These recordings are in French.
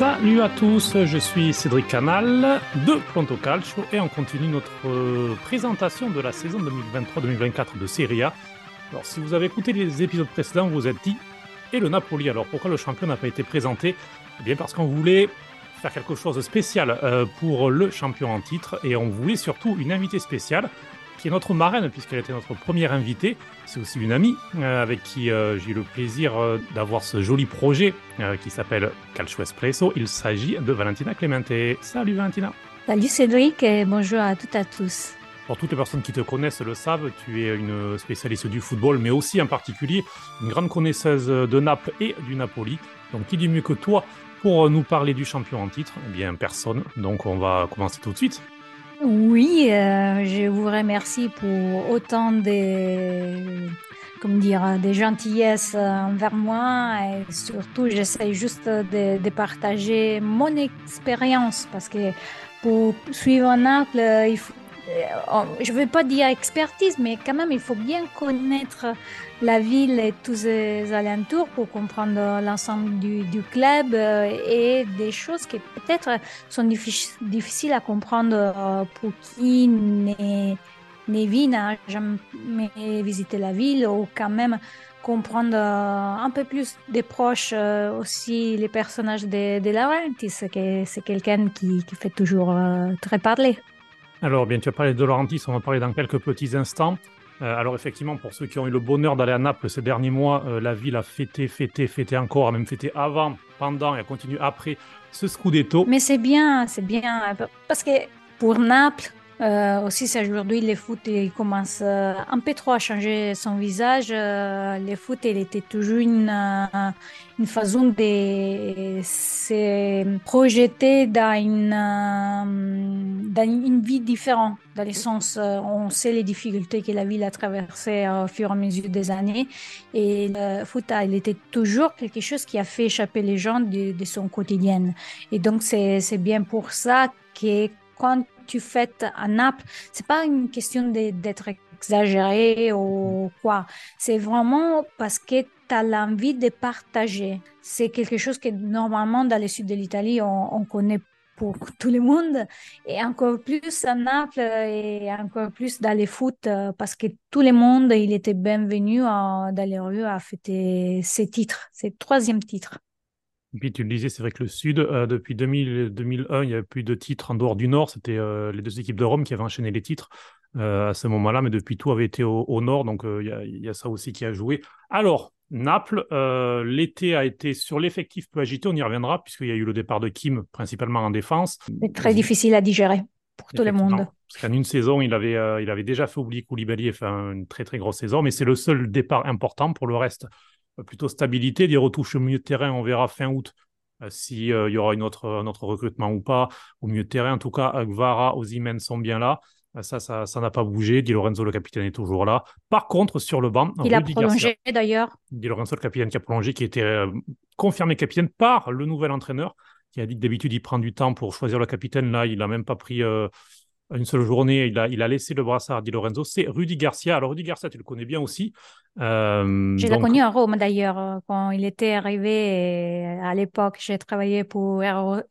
Salut à tous, je suis Cédric Canal de Pronto Calcio et on continue notre euh, présentation de la saison 2023-2024 de Serie A. Alors si vous avez écouté les épisodes précédents, vous vous êtes dit et le Napoli. Alors pourquoi le champion n'a pas été présenté? Eh bien parce qu'on voulait faire quelque chose de spécial euh, pour le champion en titre et on voulait surtout une invitée spéciale qui est notre marraine, puisqu'elle était notre première invitée. C'est aussi une amie euh, avec qui euh, j'ai eu le plaisir euh, d'avoir ce joli projet qui s'appelle Calcio Espresso. Il s'agit de Valentina Clemente. Salut Valentina. Salut Cédric et bonjour à toutes et à tous. Pour toutes les personnes qui te connaissent le savent, tu es une spécialiste du football, mais aussi en particulier une grande connaisseuse de Naples et du Napoli. Donc qui dit mieux que toi pour nous parler du champion en titre? Eh bien personne. Donc on va commencer tout de suite. Oui, euh, je vous remercie pour autant de, comment dire, des gentillesses envers moi et surtout j'essaie juste de, partager mon expérience parce que pour suivre Naples, il faut, euh, je ne veux pas dire expertise, mais quand même, il faut bien connaître la ville et tous ses alentours pour comprendre l'ensemble du, club euh, et des choses qui peut-être sont difficiles à comprendre euh, pour qui n'est vu, n'a jamais visité la ville ou quand même comprendre un peu plus des proches aussi les personnages de, de Laurentiis, c'est quelqu'un qui fait toujours très parler. Alors, bien, tu as parlé de Laurentis, on va parler dans quelques petits instants. Euh, alors, effectivement, pour ceux qui ont eu le bonheur d'aller à Naples ces derniers mois, euh, la ville a fêté, fêté, fêté encore, a même fêté avant, pendant et a continué après ce Scudetto. Mais c'est bien, c'est bien, parce que pour Naples, euh, aussi, aujourd'hui, le foot il commence euh, un peu trop à changer son visage. Euh, le foot, il était toujours une, euh, une façon de se projeter dans une, dans une vie différente. Dans le sens, on sait les difficultés que la ville a traversées au fur et à mesure des années. Et le foot, il était toujours quelque chose qui a fait échapper les gens de, de son quotidien. Et donc, c'est bien pour ça que quand tu fais à Naples, c'est pas une question d'être exagéré ou quoi. C'est vraiment parce que tu as l'envie de partager. C'est quelque chose que normalement dans le sud de l'Italie, on, on, connaît pour tout le monde et encore plus à Naples et encore plus dans les foot parce que tout le monde, il était bienvenu dans les rues à fêter ses titres, ses troisième titres. Et puis tu le disais, c'est vrai que le Sud, euh, depuis 2000, 2001, il n'y avait plus de titres en dehors du Nord. C'était euh, les deux équipes de Rome qui avaient enchaîné les titres euh, à ce moment-là, mais depuis tout avait été au, au Nord, donc il y, y, a ça aussi qui a joué. Alors, Naples, l'été a été sur l'effectif peu agité, on y reviendra, puisqu'il y a eu le départ de Kim, principalement en défense. C'est très difficile à digérer pour tout le monde. Parce qu'en une saison, il avait, il avait déjà fait oublier Koulibaly et fait une très très grosse saison, mais c'est le seul départ important pour le reste plutôt stabilité, des retouches au milieu de terrain, on verra fin août euh, s'il euh, y aura une autre, un autre recrutement ou pas. Au milieu de terrain, en tout cas, Gvara, Ozymen sont bien là. Euh, ça, ça, ça n'a pas bougé. Di Lorenzo, le capitaine, est toujours là. Par contre, sur le banc, il a prolongé d'ailleurs. Di Lorenzo, le capitaine, qui a prolongé, qui était confirmé capitaine par le nouvel entraîneur, qui a dit que d'habitude il prend du temps pour choisir le capitaine. Là, il n'a même pas pris une seule journée, il a, il a laissé le brassard à Di Lorenzo. C'est Rudy Garcia. Alors, Rudy Garcia, tu le connais bien aussi. Euh, je l'ai connu à Rome d'ailleurs, euh, quand il était arrivé. À l'époque, j'ai travaillé pour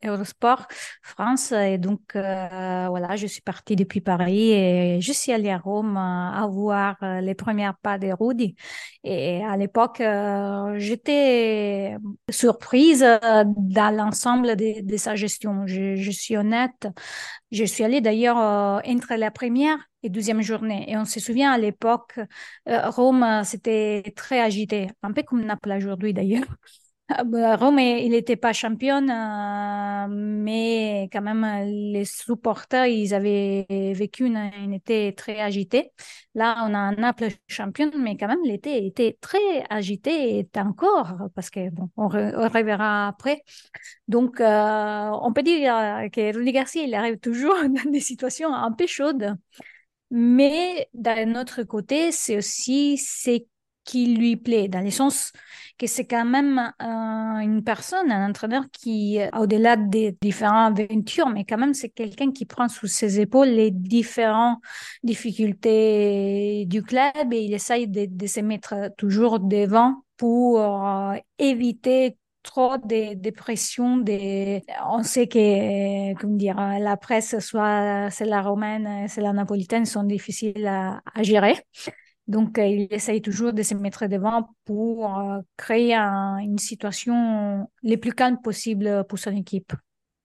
Eurosport France. Et donc, euh, voilà, je suis partie depuis Paris et je suis allée à Rome à voir les premières pas de Rudy. Et à l'époque, j'étais surprise dans l'ensemble de, de, sa gestion. Je, je, suis honnête. Je suis allée d'ailleurs entre la première et deuxième journée. Et on se souvient à l'époque, euh, Rome, c'était très agité, un peu comme Naples aujourd'hui d'ailleurs. Ah, bah, Rome, il n'était pas championne, euh, mais quand même, les supporters, ils avaient vécu une, une été très agité. Là, on a un Naples championne, mais quand même, l'été était très agité et encore, parce que bon, on, reverra après. Donc, euh, on peut dire que Rudy Garcia, il arrive toujours dans des situations un peu chaudes. Mais d'un autre côté, c'est aussi ce qui lui plaît, dans le sens que c'est quand même euh, une personne, un entraîneur qui, au-delà des différentes aventures, mais quand même c'est quelqu'un qui prend sous ses épaules les différentes difficultés du club et il essaye de, de se mettre toujours devant pour euh, éviter trop de, pression. Des... On sait que, comment dire, la presse, soit c'est la romaine, c'est la napolitaine, sont difficiles à, gérer. Donc, il essaye toujours de se mettre devant pour créer une situation les plus calme possible pour son équipe.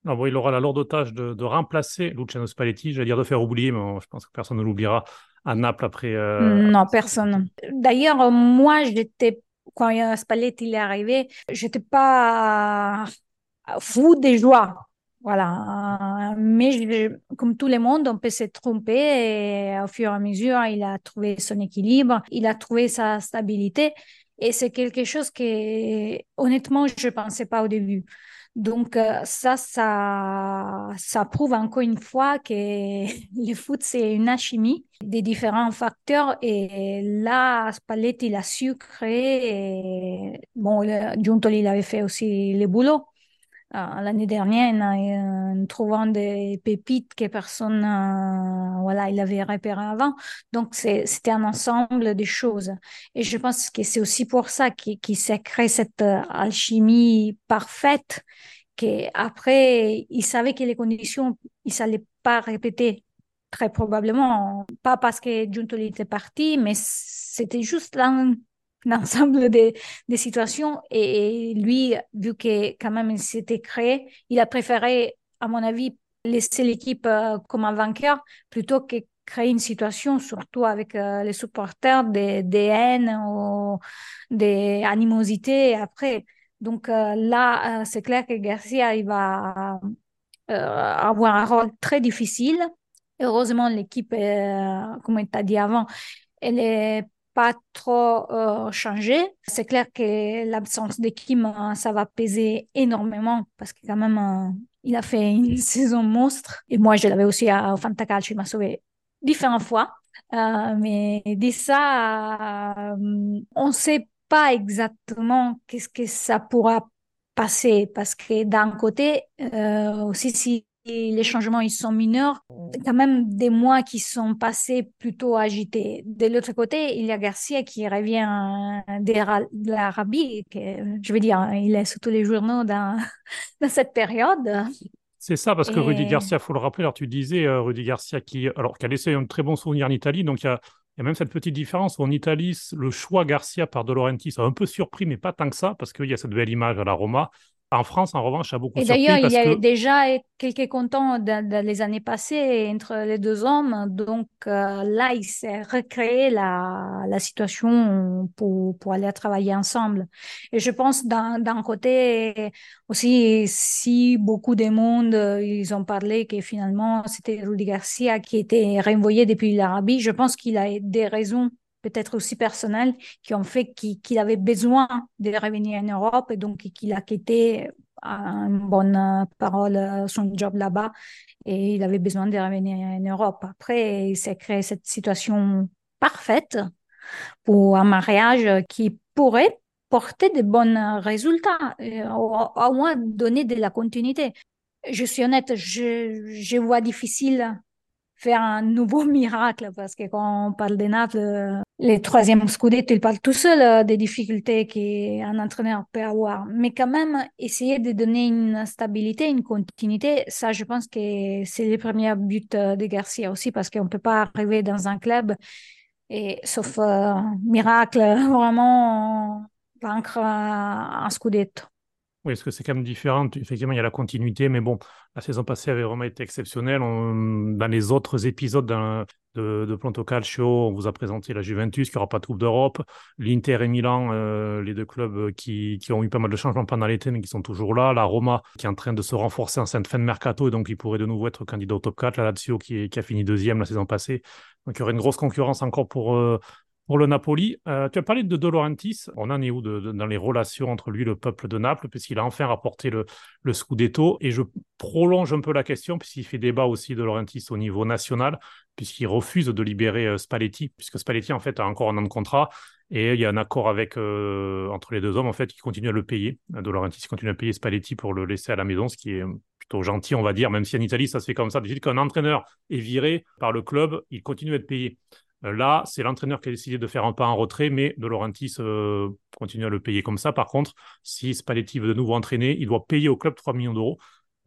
Ah il aura la lourde tâche de, remplacer Luciano Spalletti, j'allais dire de faire oublier, mais je pense que personne ne l'oubliera à Naples après. Euh, non, personne. D'ailleurs, moi, j'étais quand Spalletti est arrivé, j'étais pas fou des joie. Voilà. Mais comme tout le monde, on peut se tromper et au fur et à mesure, il a trouvé son équilibre, il a trouvé sa stabilité. Et c'est quelque chose que, honnêtement, je ne pensais pas au début. Donc euh, ça, ça, ça prouve encore une fois que le foot, c'est une alchimie des différents facteurs. Et là, Spalletti, il a su créer. Bon, Giuntoli, il avait fait aussi le boulot. Euh, l'année dernière, en, trouvant des pépites que personne, euh, voilà, il avait repéré avant. Donc, c'était un ensemble de choses. Et je pense que c'est aussi pour ça qu'il s'est créé cette euh, alchimie parfaite, qu'après, il savait que les conditions, il ne s'allait pas répéter très probablement, pas parce que Giuntoli était parti, mais c'était juste là l'ensemble des, situations. Et, lui, vu que quand même il s'était créé, il a préféré, à mon avis, laisser l'équipe euh, comme un vainqueur plutôt que créer une situation, surtout avec euh, les supporters, des, des haines ou des animosités après. Donc euh, là, c'est clair que Garcia, il va avoir un rôle très difficile. Heureusement, l'équipe, comme tu as dit avant, elle est pas trop euh, changé. C'est clair que l'absence de Kim, euh, ça va peser énormément parce que quand même, euh, il a fait une saison monstre. Et moi, je l'avais aussi à Fantacalcio, il m'a sauvé différentes fois. mais dit ça, on ne sait pas exactement qu'est-ce que ça pourra passer parce que d'un côté, aussi si les changements ils sont mineurs, quand même des mois qui sont passés plutôt agités. De l'autre côté, il y a Garcia qui revient de l'Arabie, je veux dire, il est sur tous les journaux dans, dans cette période. C'est ça, parce que Rudy Garcia, il faut le rappeler, alors tu disais, euh, Rudy Garcia, qui, alors, qui a laissé un très bon souvenir en Italie, donc il y a, il y a même cette petite différence où en Italie, le choix Garcia par De Laurentiis a un peu surpris, mais pas tant que ça, parce qu'il y a cette belle image à la Roma. En France, en revanche, a beaucoup Et d'ailleurs, il y a déjà quelques contents dans, les années passées entre les deux hommes. Donc euh, là, il s'est recréé la, la situation pour, pour aller travailler ensemble. Et je pense d'un côté aussi, si beaucoup de monde, ils ont parlé que finalement, c'était Rudy Garcia qui était renvoyé depuis l'Arabie, je pense qu'il a des raisons peut-être aussi personnels, qui ont fait qu'il avait besoin de revenir en Europe et donc qu'il a quitté à une bonne parole son job là-bas et il avait besoin de revenir en Europe. Après, il s'est créé cette situation parfaite pour un mariage qui pourrait porter de bons résultats, au, moins donner de la continuité. Je suis honnête, je vois difficile faire un nouveau miracle parce que quand on parle de Naples, euh, les troisièmes scudetto, il parle tout seul euh, des difficultés qu'un entraîneur peut avoir. Mais quand même, essayer de donner une stabilité, une continuité, ça, je pense que c'est le premier but euh, de Garcia aussi parce qu'on ne peut pas arriver dans un club et, sauf miracle, vraiment vaincre un scudetto. Oui, parce que c'est quand même différent. Effectivement, il y a la continuité, mais bon, la saison passée avait vraiment été exceptionnelle. dans les autres épisodes de, de Planto Calcio, on vous a présenté la Juventus qui n'aura pas de Coupe d'Europe, l'Inter et Milan, euh, les deux clubs qui, qui, ont eu pas mal de changements pendant l'été, mais qui sont toujours là. La Roma qui est en train de se renforcer en cette fin de mercato, et donc il pourrait de nouveau être candidat au top 4. La Lazio qui, qui a fini deuxième la saison passée. Donc il y aurait une grosse concurrence encore pour, euh, pour le Napoli, euh, tu as parlé de De. On en est où dans les relations entre lui et le peuple de Naples, puisqu'il a enfin rapporté le, Scudetto. Et je prolonge un peu la question, puisqu'il fait débat aussi De au niveau national, puisqu'il refuse de libérer euh, Spalletti, puisque Spalletti, en fait, a encore un an de contrat. Et il y a un accord avec, euh, entre les deux hommes, en fait, qui continue à le payer. De continue à payer Spalletti pour le laisser à la maison, ce qui est plutôt gentil, on va dire, même si en Italie, ça se fait comme ça. Quand un entraîneur est viré par le club, il continue à être payé. Là, c'est l'entraîneur qui a décidé de faire un pas en retrait, mais De Laurentiis continue à le payer comme ça. Par contre, si Spalletti veut de nouveau entraîner, il doit payer au club 3 millions d'euros,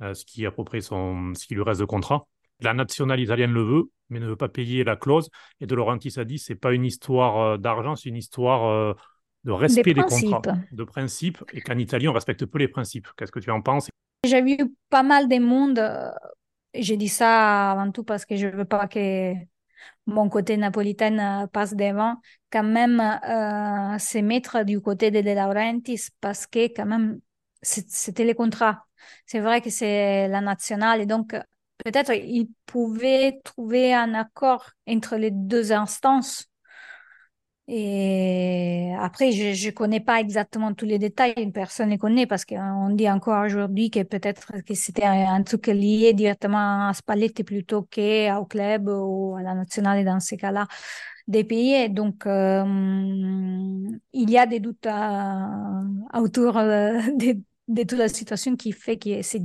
ce qui est à peu près son, ce qui lui reste de contrat. La nationale italienne le veut, mais ne veut pas payer la clause. Et De Laurentiis a dit c'est pas une histoire d'argent, c'est une histoire de respect des, contrats, de principes, et qu'en Italie, on respecte peu les principes. Qu'est-ce que tu en penses? J'ai vu pas mal de monde, j'ai dit ça avant tout parce que je ne veux pas que mon côté napolitain passe devant, quand même euh, se mettre du côté de De Laurentiis parce que quand même, c'était les contrats. C'est vrai que c'est la nationale et donc peut-être il pouvait trouver un accord entre les deux instances et après, je ne connais pas exactement tous les détails, personne ne connaît parce qu'on dit encore aujourd'hui que peut-être que c'était un, truc lié directement à Spalletti plutôt qu'au club ou à la nationale dans ces cas-là des pays. Donc, euh, il y a des doutes autour euh, de, toute la situation qui fait que c'est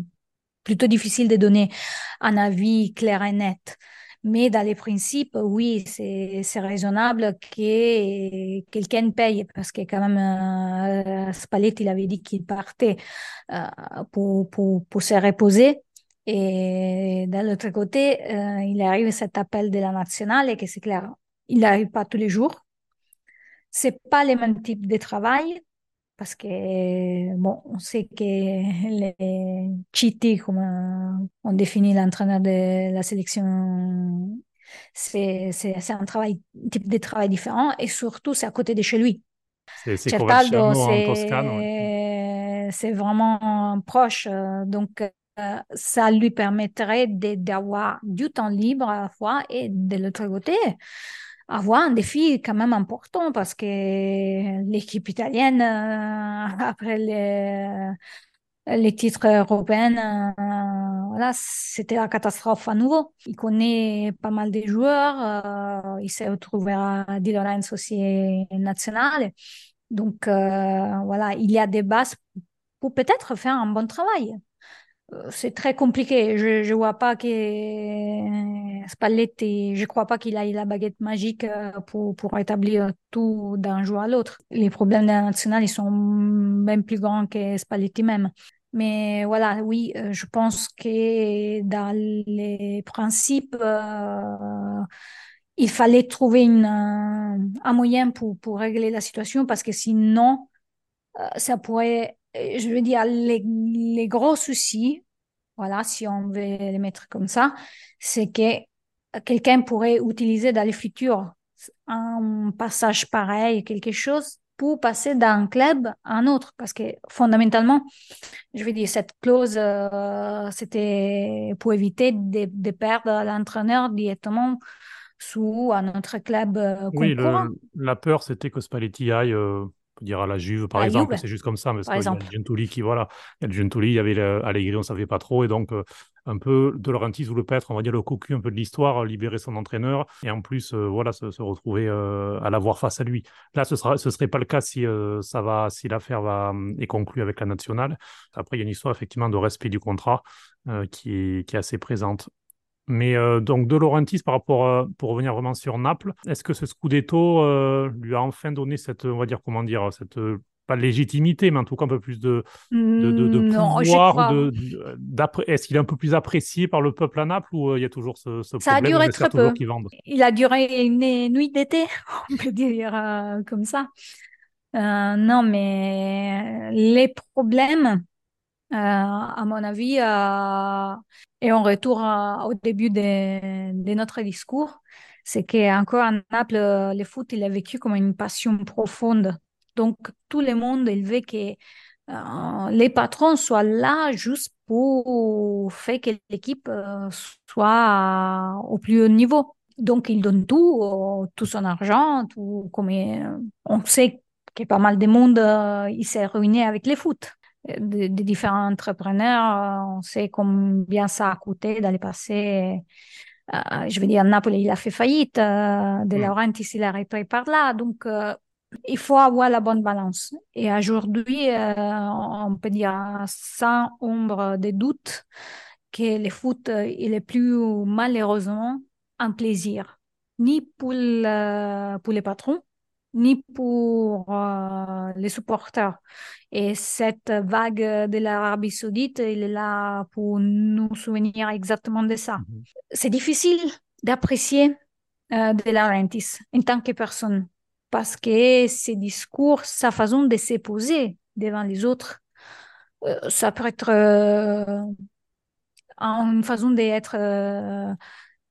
plutôt difficile de donner un avis clair et net. Mais dans les principes, oui, c'est raisonnable que quelqu'un paye parce que quand même, euh, Spalletti il avait dit qu'il partait euh, pour, pour, pour, se reposer. Et d'un autre côté, euh, il arrive cet appel de la nationale et que c'est clair, il n'arrive pas tous les jours. C'est pas le même type de travail parce que, bon, on sait que les Chiti, comme on définit l'entraîneur de la sélection, c'est un travail, type de travail différent et surtout, c'est à côté de chez lui. C'est c'est vraiment proche. Euh, donc, euh, ça lui permettrait d'avoir du temps libre à la fois et de l'autre côté, avoir un défi quand même important parce que l'équipe italienne, euh, après les, les, titres européens, euh, voilà, c'était la catastrophe à nouveau. Il connaît pas mal de joueurs, euh, il s'est retrouvé à Di Lorenzo aussi national. Donc voilà, il y a des bases pour peut-être faire un bon travail c'est très compliqué. Je ne vois pas que Spalletti, je crois pas qu'il ait la baguette magique euh, pour, pour établir tout d'un jour à l'autre. Les problèmes nationale, ils sont même plus grands que Spalletti même. Mais voilà, oui, euh, je pense que dans les principes, euh, il fallait trouver une, un moyen pour, pour régler la situation parce que sinon, ça pourrait je veux dire, les, les, gros soucis, voilà, si on veut les mettre comme ça, c'est que quelqu'un pourrait utiliser dans le futur un passage pareil, quelque chose, pour passer d'un club à un autre. Parce que fondamentalement, je veux dire, cette clause, euh, c'était pour éviter de, de perdre l'entraîneur directement sous un autre club euh. Oui, la peur, c'était que Spalletti aille euh, peut dire à la Juve, par exemple, c'est juste comme ça, parce qu'il y a le Gentuli qui, voilà, il y a le Gentuli, il y avait Allegri, on ne savait pas trop, et donc euh, un peu De Laurentiis ou le Petre, on va dire le cocu un peu de l'histoire, libérer son entraîneur, et en plus, euh, voilà, se, retrouver euh, à l'avoir face à lui. Là, ce ne ce serait pas le cas si, ça va, si l'affaire va, est conclue avec la nationale. Après, il y a une histoire effectivement de respect du contrat qui, est, qui est assez présente. Mais euh, donc De Laurentiis, par rapport à, pour revenir vraiment sur Naples, est-ce que ce Scudetto euh, lui a enfin donné cette, on va dire comment dire, cette pas légitimité, mais en tout cas un peu plus de, de, de, mmh, pouvoir. Est-ce qu'il est un peu plus apprécié par le peuple à Naples ou euh, il y a toujours ce, ce Ça problème a duré très peu. Il a duré une nuit d'été, on peut dire comme ça. non, mais les problèmes euh, à mon avis, euh, et on retourne au début de, notre discours, c'est qu'encore à Naples, le foot, il a vécu comme une passion profonde. Donc, tout le monde, il veut que euh, les patrons soient là juste pour faire que l'équipe soit au plus haut niveau. Donc, ils donnent tout, tout son argent, tout comme on sait que pas mal de monde, il s'est ruiné avec les foot des différents entrepreneurs. On sait combien ça a coûté d'aller passer. Euh, je veux dire, Napoli, il a fait faillite. Euh, de mm. Laurentiis, il a repris par là. Donc, euh, il faut avoir la bonne balance. Et aujourd'hui, on peut dire sans ombre de doute que le foot, il est plus malheureusement un plaisir. ni pour, pour les patrons, ni pour euh, les supporters. Et cette vague de l'Arabie saoudite, il est là pour nous souvenir exactement de ça. Mhm. C'est difficile d'apprécier euh, De Laurentiis en tant que personne parce que ses discours, sa façon de se poser devant les autres, euh, ça peut être une façon d'être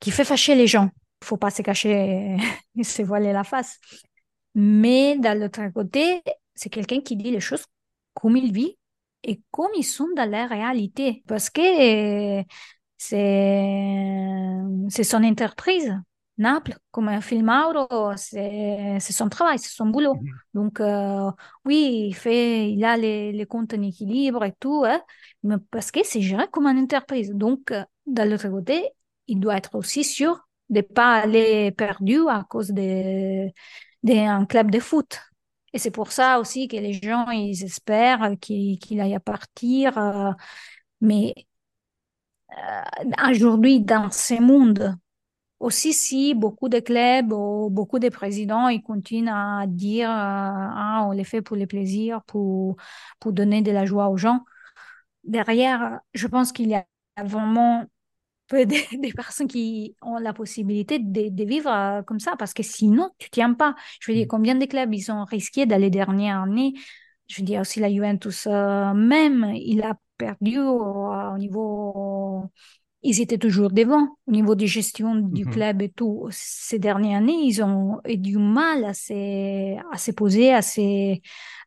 qui fait fâcher les gens. Il faut pas se cacher et se voiler la face. Mais d'un l'autre côté, c'est quelqu'un qui dit les choses comme il vit et comme ils sont dans la réalité. Parce que c'est, c'est son entreprise. Naples, comme un film Mauro, c'est, c'est son travail, c'est son boulot. Mhm. Donc, euh, oui, il fait, il a les, les comptes en équilibre et tout, hein, mais parce que c'est géré comme une entreprise. Donc, euh, d'un l'autre côté, il doit être aussi sûr de ne pas aller perdu à cause de d'un club de foot. Et c'est pour ça aussi que les gens, ils espèrent qu'il aille à partir. Euh, mais euh, aujourd'hui, dans ce monde, aussi si beaucoup de clubs ou beaucoup de présidents, ils continuent à dire euh, ah, on les fait pour le plaisir, pour, pour donner de la joie aux gens. Derrière, je pense qu'il y a vraiment des, personnes qui ont la possibilité de, vivre euh, comme ça, parce que sinon, tu tiens pas. Je veux dire, mm. combien de clubs ils ont risqué d'aller dernière année? Je veux dire, aussi la Juventus, euh, même, il a perdu au niveau ils étaient toujours devant au niveau de gestion du mhm. club et tout. Ces dernières années, ils ont eu du mal à se, à se poser, à, se,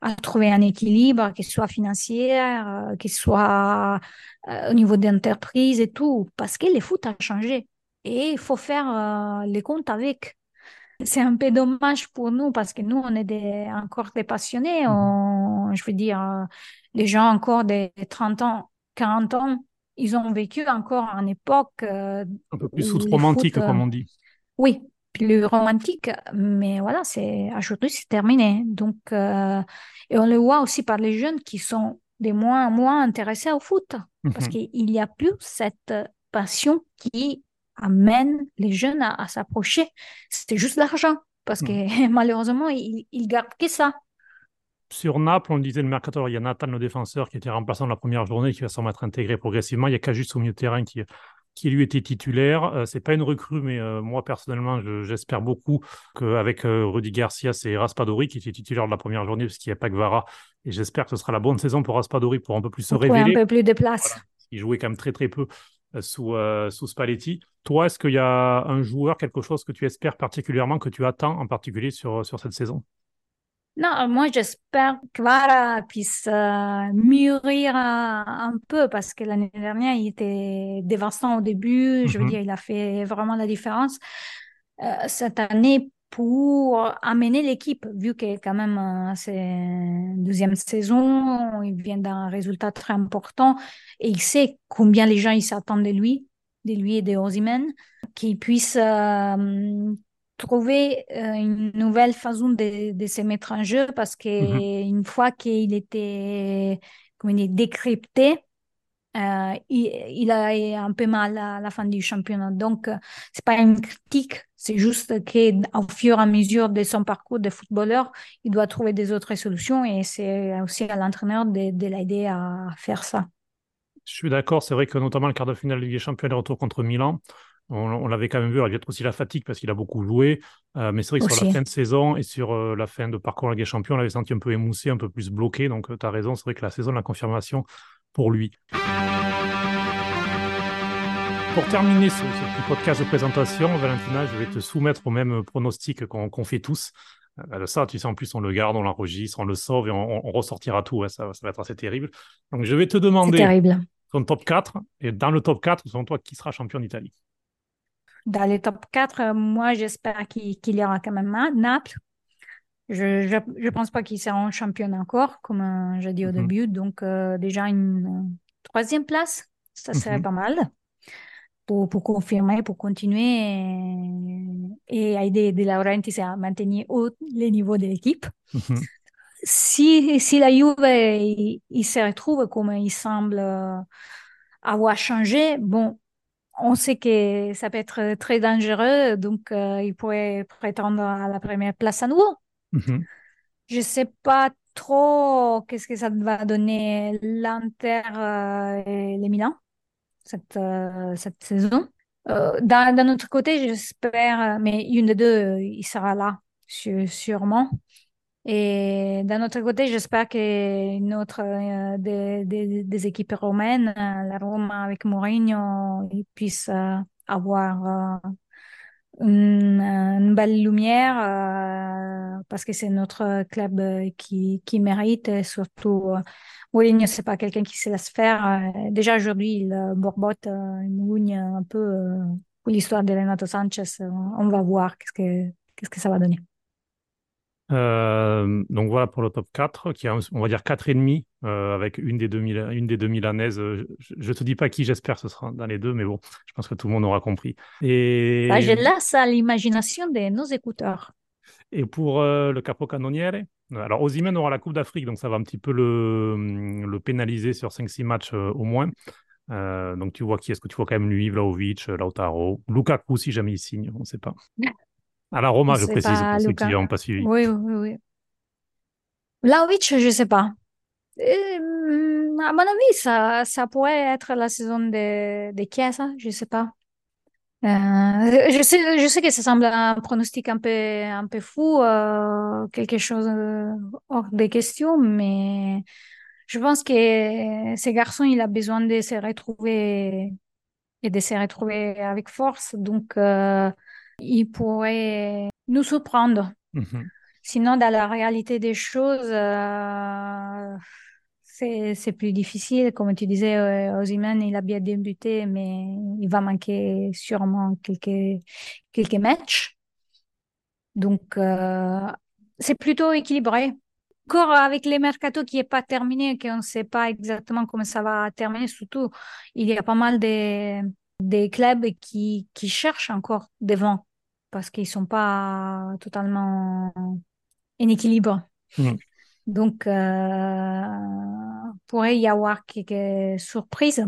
à trouver un équilibre, qu'il soit financier, euh, qu'il soit euh, au niveau d'entreprise et tout, parce que le foot a changé. Et il faut faire euh, les comptes avec. C'est un peu dommage pour nous parce que nous, on est des, encore des passionnés. Mhm. On, je veux dire, les gens encore de 30 ans, 40 ans, ils ont vécu encore une époque. Euh, un peu plus romantique, comme on dit. Oui, plus romantique, mais voilà, c'est aujourd'hui c'est terminé. Donc, euh, et on le voit aussi par les jeunes qui sont de moins en moins intéressés au foot, parce mhm. qu'il n'y a plus cette passion qui amène les jeunes à, s'approcher. C'était juste l'argent, parce que mhm. malheureusement, ils, ils gardent que ça. Sur Naples, on le disait le mercato, il y a Nathan, le défenseur, qui était remplaçant la première journée, qui va s'en mettre intégré progressivement. Il y a Cajus au milieu de terrain qui, qui lui était titulaire. Euh, c'est pas une recrue, mais euh, moi personnellement, j'espère beaucoup qu'avec euh, Rudy Garcia, c'est Raspadori qui était titulaire de la première journée, parce qu'il n'y a pas que Vara. Et j'espère que ce sera la bonne saison pour Raspadori pour un peu plus se révéler. Un peu plus de place. Il jouait quand même très très peu sous, sous Spalletti. Toi, est-ce qu'il y a un joueur, quelque chose que tu espères particulièrement, que tu attends en particulier sur, sur cette saison? Non, moi j'espère que Clara puisse euh, mûrir un, peu parce que l'année dernière il était dévastant au début. Je veux mhm. dire, il a fait vraiment la différence. Euh, cette année, pour amener l'équipe, vu que quand même euh, c'est deuxième saison, il vient d'un résultat très important et il sait combien les gens ils s'attendent de lui, de lui et de Ozymen, qu'il puisse trouver euh, une nouvelle façon de, de, se mettre en jeu parce que mm-hmm. une fois qu'il était comme il est décrypté, euh, il, il, a un peu mal à la fin du championnat. Donc, euh, c'est pas une critique, c'est juste qu'au fur et à mesure de son parcours de footballeur, il doit trouver des autres solutions et c'est aussi à l'entraîneur de, de l'aider à faire ça. Je suis d'accord, c'est vrai que notamment le quart de finale de Ligue des Champions, le retour contre Milan, on, l'avait quand même vu, il y a aussi la fatigue parce qu'il a beaucoup joué. Euh, mais c'est vrai que sur la fin de saison et sur euh, la fin de parcours en Ligue des Champions, on l'avait senti un peu émoussé, un peu plus bloqué. Donc euh, tu as raison, c'est vrai que la saison, la confirmation pour lui. Pour terminer ce, petit podcast de présentation, Valentina, je vais te soumettre au même pronostic qu'on fait tous. ça, tu sais, en plus, on le garde, on l'enregistre, on le sauve et on, ressortira tout. ça, ça, va être assez terrible. Donc, je vais te demander ton top 4. Et dans le top 4, selon toi, qui sera champion d'Italie? Dans les top 4, euh, moi, j'espère qu'il y aura quand même Naples. Je ne pense pas qu'ils seront champions encore, comme euh, j'ai dit au mhm. début. Donc, euh, déjà, une troisième place, ça serait mhm. pas mal pour, pour confirmer, pour continuer et, aider De Laurentiis à maintenir haut les niveaux de l'équipe. Mhm. Si, si la Juve il, il, se retrouve comme il semble avoir changé, bon, on sait que ça peut être très dangereux, donc il pourrait prétendre à la première place à nouveau. Mm-hmm. Je sais pas trop qu'est-ce que ça va donner l'Inter et les Milan cette, cette saison. D'un autre côté, j'espère, mais une des deux, il sera là, sûrement. Et d'un autre côté, j'espère qu'une autre euh, des, des, des, équipes romaines, euh, la Rome avec Mourinho, puissent euh, avoir une, une, belle lumière parce que c'est notre club qui, qui mérite. Et surtout, Mourinho, c'est pas quelqu'un qui se laisse faire. déjà aujourd'hui, il borbote une un peu pour l'histoire de Renato Sanchez. On va voir qu'est-ce que, qu'est-ce que ça va donner. Euh, donc voilà pour le top 4, qui a, on va dire 4,5 euh, avec une des, deux une des deux milanaises. Je, ne te dis pas qui j'espère ce sera dans les deux, mais bon, je pense que tout le monde aura compris. Et... Bah, je laisse à l'imagination de nos écouteurs. Et pour euh, le Capo Canoniere, alors Osimhen aura la Coupe d'Afrique, donc ça va un petit peu le, le pénaliser sur 5-6 matchs au moins. donc tu vois qui est-ce que tu vois quand même lui, Vlaovic, Lautaro, Lukaku si jamais il signe, on ne sait pas. À la Roma, je précise, pour ceux qui n'ont pas suivi. Oui, oui, oui. Vlaovic, je ne sais pas. Euh, à mon avis, ça, ça pourrait être la saison de, de Chiesa, je ne sais pas. Euh, je, sais, je sais que ça semble un pronostic un peu, un peu fou, euh, quelque chose hors des questions, mais je pense que ce garçon, il a besoin de se retrouver et de se retrouver avec force. Donc, il pourrait nous surprendre. Mhm. Sinon, dans la réalité des choses, euh, c'est plus difficile. Comme tu disais, euh, Ozyman, il a bien débuté, mais il va manquer sûrement quelques, quelques matchs. Donc, euh, c'est plutôt équilibré. Encore avec les mercato qui n'est pas terminé, qu'on ne sait pas exactement comment ça va terminer, surtout, il y a pas mal de des clubs qui, qui cherchent encore devant parce qu'ils ne sont pas totalement en équilibre. Mm. Donc, euh, pourrait y avoir quelques surprises.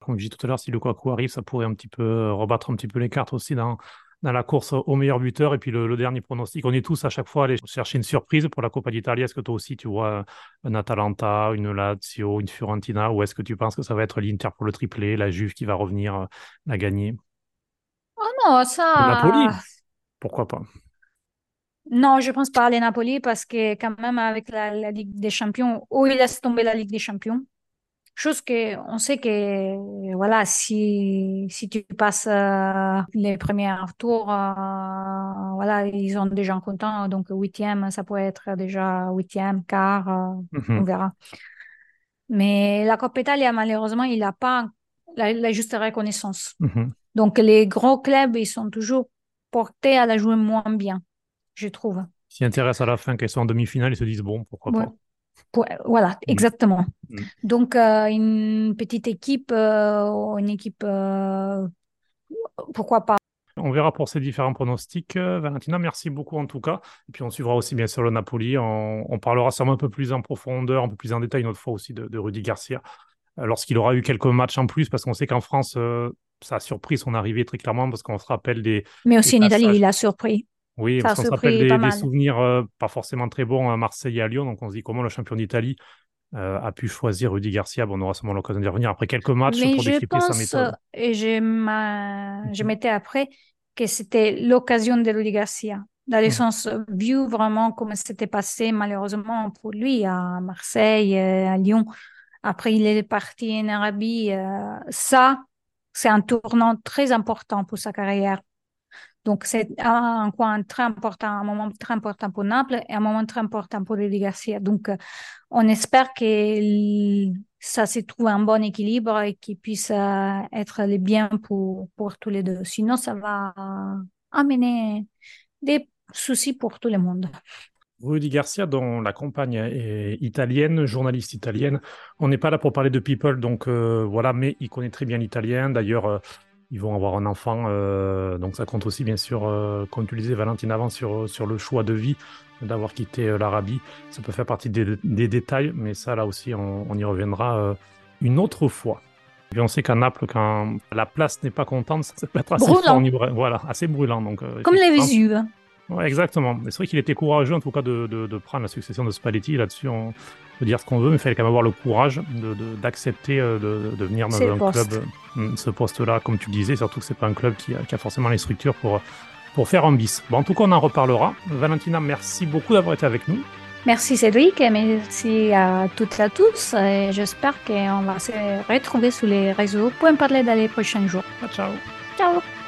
Comme je dis tout à l'heure, si le Kwaku arrive, ça pourrait un petit peu rebattre un petit peu les cartes aussi dans, dans la course au meilleur buteur. Et puis le, dernier pronostic, on est tous à chaque fois allés chercher une surprise pour la Coppa d'Italie. Est-ce que toi aussi tu vois un Atalanta, une Lazio, une Fiorentina? Ou est-ce que tu penses que ça va être l'Inter pour le triplé, la Juve qui va revenir euh, la gagner? Oh non, ça. Napoli Pourquoi pas? Non, je pense pas à les Napoli parce que quand même avec la, Ligue des Champions, où il laisse tomber la Ligue des Champions. Chose que on sait que voilà si si tu passes euh, les premiers tours euh, voilà ils sont déjà contents donc huitième ça pourrait être déjà huitième quart euh, on mhm. verra mais la Coppa Italia malheureusement il n'a pas la, juste reconnaissance mhm. Donc les gros clubs ils sont toujours portés à la jouer moins bien je trouve s'y intéressent à la fin qu'ils sont en demi-finale ils se disent bon pourquoi pas voilà, mm. exactement. Mm. Donc, euh, une petite équipe, euh, une équipe, euh, pourquoi pas. On verra pour ces différents pronostics. Valentina, merci beaucoup en tout cas. Et puis on suivra aussi bien sûr le Napoli. On, parlera sûrement un peu plus en profondeur, un peu plus en détail une autre fois aussi de, de Rudy Garcia lorsqu'il aura eu quelques matchs en plus, parce qu'on sait qu'en France, ça a surpris son arrivée très clairement, parce qu'on se rappelle des. Mais aussi en Italie, il a surpris. Oui, parce qu'on se rappelle des, souvenirs euh, pas forcément très bons à Marseille et à Lyon. Donc on se dit comment le champion d'Italie euh, a pu choisir Rudy Garcia. Bon, on aura sûrement l'occasion d'y revenir après quelques matchs pour décrypter sa méthode. Et je, mhm. je mettais après que c'était l'occasion de Rudy Garcia. Dans le mhm. sens, vu vraiment comment c'était passé malheureusement pour lui à Marseille, euh, à Lyon. Après, il est parti en Arabie. ça, c'est un tournant très important pour sa carrière donc, c'est un point très important, un moment très important pour Naples et un moment très important pour Rudy Garcia. Donc, euh, on espère que ça se trouve un bon équilibre et qu'il puisse euh, être le bien pour, pour tous les deux. Sinon, ça va amener des soucis pour tout le monde. Rudy Garcia, dont la compagne est italienne, journaliste italienne. On n'est pas là pour parler de people, donc euh, voilà, mais il connaît très bien l'italien. D'ailleurs, ils vont avoir un enfant. Euh, donc ça compte aussi, bien sûr, euh, comme tu le disais, Valentine, avant, sur, sur le choix de vie d'avoir quitté euh, l'Arabie. Ça peut faire partie des, détails, mais ça, là aussi, on, y reviendra une autre fois. Et on sait qu'à Naples, quand la place n'est pas contente, ça peut être assez brûlant. voilà, assez brûlant. Donc, Comme les Vésuves. Ouais, exactement. C'est vrai qu'il était courageux, en tout cas, de, de, de prendre la succession de Spalletti. Là-dessus, on peut dire ce qu'on veut, mais il fallait quand même avoir le courage d'accepter de, de, de, venir dans un club, ce poste-là, comme tu disais, surtout que c'est pas un club qui a, qui a forcément les structures pour, pour faire un bis. Bon, en tout cas, on en reparlera. Valentina, merci beaucoup d'avoir été avec nous. Merci Cédric et merci à toutes et à tous. J'espère qu'on va se retrouver sur les réseaux pour en parler dans les prochains jours. Ciao. Ciao.